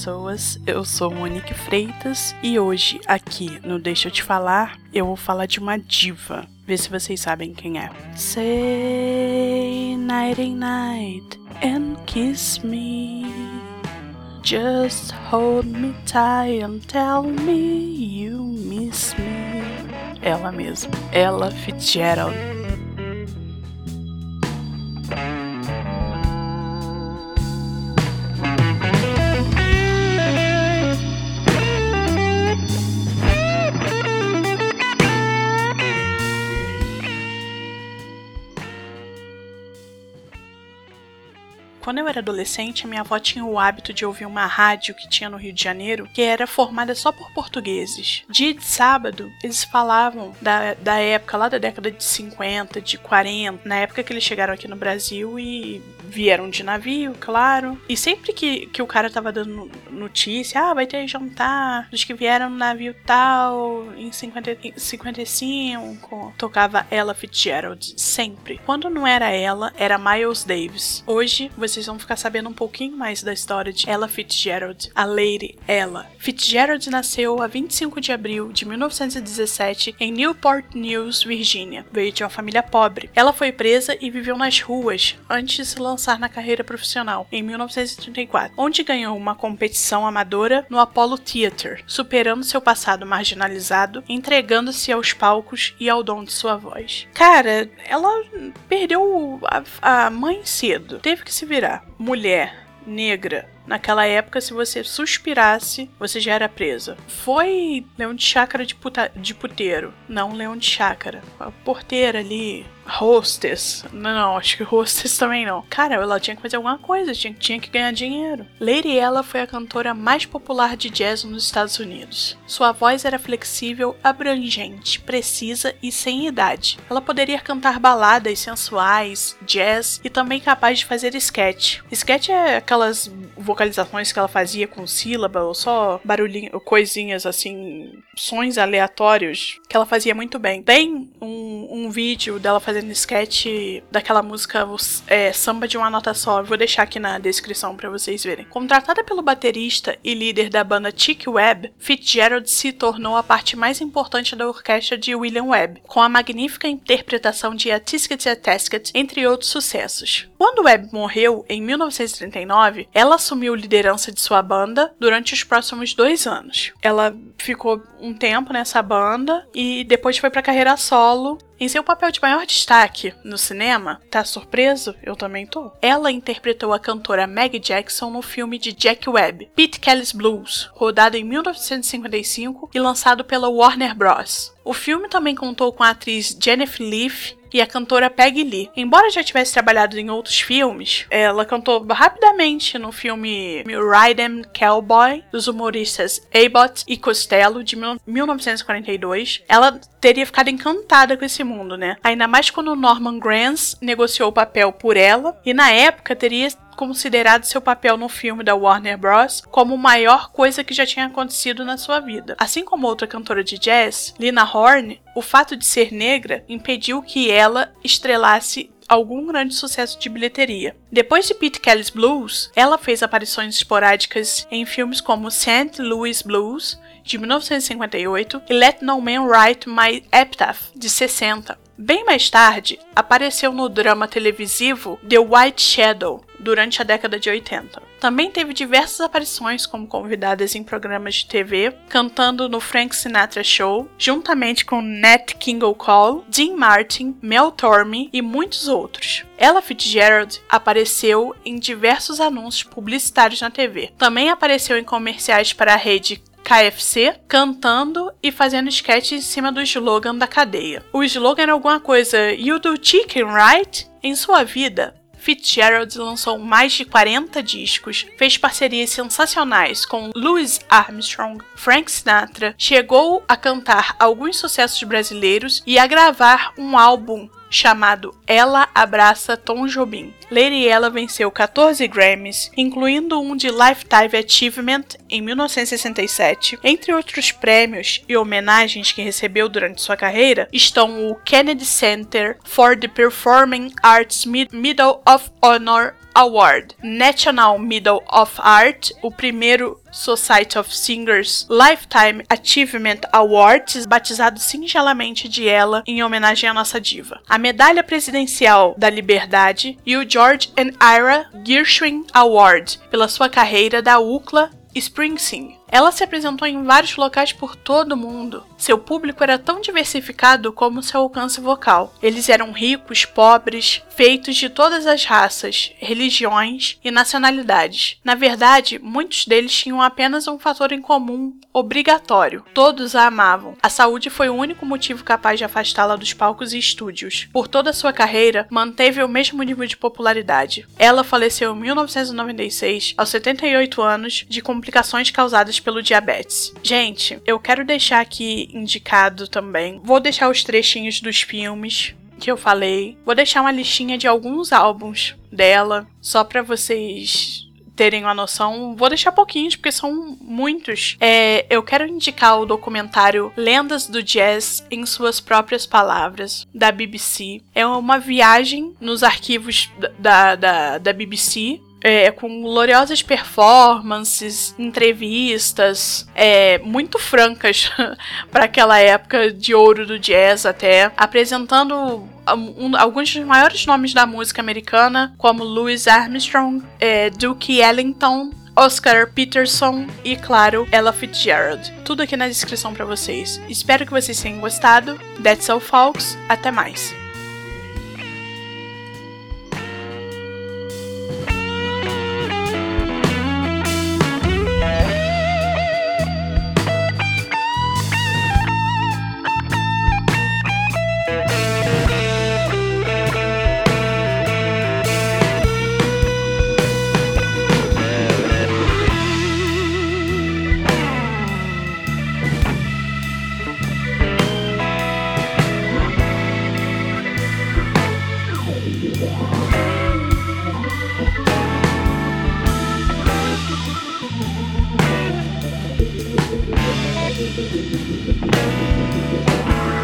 pessoas, eu sou Monique Freitas e hoje aqui no Deixa eu te falar, eu vou falar de uma diva. Vê se vocês sabem quem é. Say nighty night and kiss me. Just hold me tight and tell me you miss me. Ela mesma, Ella Fitzgerald. Quando eu era adolescente, minha avó tinha o hábito de ouvir uma rádio que tinha no Rio de Janeiro que era formada só por portugueses. Dia de sábado, eles falavam da, da época, lá da década de 50, de 40, na época que eles chegaram aqui no Brasil e vieram de navio, claro. E sempre que, que o cara tava dando notícia, ah, vai ter jantar dos que vieram no navio tal, em 50, 55, tocava Ella Fitzgerald, sempre. Quando não era ela, era Miles Davis. Hoje, vocês vão ficar sabendo um pouquinho mais da história de Ella Fitzgerald, a Lady Ella. Fitzgerald nasceu a 25 de abril de 1917 em Newport News, Virgínia. Veio de uma família pobre. Ela foi presa e viveu nas ruas antes de se lançar lançar na carreira profissional, em 1934, onde ganhou uma competição amadora no Apollo Theatre, superando seu passado marginalizado, entregando-se aos palcos e ao dom de sua voz. Cara, ela perdeu a, a mãe cedo, teve que se virar. Mulher, negra, Naquela época, se você suspirasse, você já era presa. Foi leão de chácara de, puta, de puteiro, não leão de chácara. A porteira ali, hostess. Não, não, acho que hostess também não. Cara, ela tinha que fazer alguma coisa, tinha, tinha que ganhar dinheiro. Lady Ella foi a cantora mais popular de jazz nos Estados Unidos. Sua voz era flexível, abrangente, precisa e sem idade. Ela poderia cantar baladas sensuais, jazz e também capaz de fazer sketch. Sketch é aquelas vocalizações que ela fazia com sílaba ou só barulhinho, coisinhas assim, sons aleatórios que ela fazia muito bem. Tem um, um vídeo dela fazendo sketch daquela música é, Samba de uma Nota Só. vou deixar aqui na descrição para vocês verem. Contratada pelo baterista e líder da banda Chick Webb, Fitzgerald se tornou a parte mais importante da orquestra de William Webb, com a magnífica interpretação de A Tisket a Tasket, entre outros sucessos. Quando Webb morreu em 1939, ela assumiu assumiu liderança de sua banda durante os próximos dois anos. Ela ficou um tempo nessa banda e depois foi para carreira solo. Em seu papel de maior destaque no cinema, tá surpreso? Eu também tô. Ela interpretou a cantora Maggie Jackson no filme de Jack Webb, Pete Kelly's Blues, rodado em 1955 e lançado pela Warner Bros. O filme também contou com a atriz Jennifer Leigh e a cantora Peggy Lee. Embora já tivesse trabalhado em outros filmes, ela cantou rapidamente no filme Ride Cowboy dos humoristas Abbott e Costello de 1942. Ela teria ficado encantada com esse mundo, né? Ainda mais quando Norman Granz negociou o papel por ela e na época teria considerado seu papel no filme da Warner Bros. como a maior coisa que já tinha acontecido na sua vida. Assim como outra cantora de jazz, Lina Horne, o fato de ser negra impediu que ela estrelasse algum grande sucesso de bilheteria. Depois de Pete Kelly's Blues, ela fez aparições esporádicas em filmes como St. Louis Blues, de 1958, e Let No Man Write My Epitaph, de 60. Bem mais tarde, apareceu no drama televisivo The White Shadow, durante a década de 80. Também teve diversas aparições como convidadas em programas de TV, cantando no Frank Sinatra Show, juntamente com Nat King Cole, Dean Martin, Mel Torme e muitos outros. Ella Fitzgerald apareceu em diversos anúncios publicitários na TV. Também apareceu em comerciais para a rede KFC cantando e fazendo sketch em cima do slogan da cadeia. O slogan era alguma coisa You do chicken, right? Em sua vida, Fitzgerald lançou mais de 40 discos, fez parcerias sensacionais com Louis Armstrong, Frank Sinatra, chegou a cantar alguns sucessos brasileiros e a gravar um álbum chamado Ela Abraça Tom Jobim. Lady Ella venceu 14 Grammys, incluindo um de Lifetime Achievement em 1967. Entre outros prêmios e homenagens que recebeu durante sua carreira estão o Kennedy Center for the Performing Arts Medal of Honor Award, National Medal of Art, o primeiro Society of Singers Lifetime Achievement Awards, batizado singelamente de ela em homenagem à nossa diva. A Medalha Presidencial da Liberdade e o George and Ira Gershwin Award pela sua carreira da UCLA Springsteen. Ela se apresentou em vários locais por todo o mundo. Seu público era tão diversificado como seu alcance vocal. Eles eram ricos, pobres, feitos de todas as raças, religiões e nacionalidades. Na verdade, muitos deles tinham apenas um fator em comum obrigatório: todos a amavam. A saúde foi o único motivo capaz de afastá-la dos palcos e estúdios. Por toda sua carreira, manteve o mesmo nível de popularidade. Ela faleceu em 1996, aos 78 anos, de complicações causadas pelo diabetes. Gente, eu quero deixar aqui indicado também. Vou deixar os trechinhos dos filmes que eu falei. Vou deixar uma listinha de alguns álbuns dela, só para vocês terem uma noção. Vou deixar pouquinhos, porque são muitos. É, eu quero indicar o documentário Lendas do Jazz em Suas Próprias Palavras, da BBC. É uma viagem nos arquivos da, da, da BBC é, com gloriosas performances, entrevistas, é, muito francas para aquela época de ouro do jazz até, apresentando um, alguns dos maiores nomes da música americana, como Louis Armstrong, é, Duke Ellington, Oscar Peterson e, claro, Ella Fitzgerald. Tudo aqui na descrição para vocês. Espero que vocês tenham gostado. That's all, folks. Até mais. thank you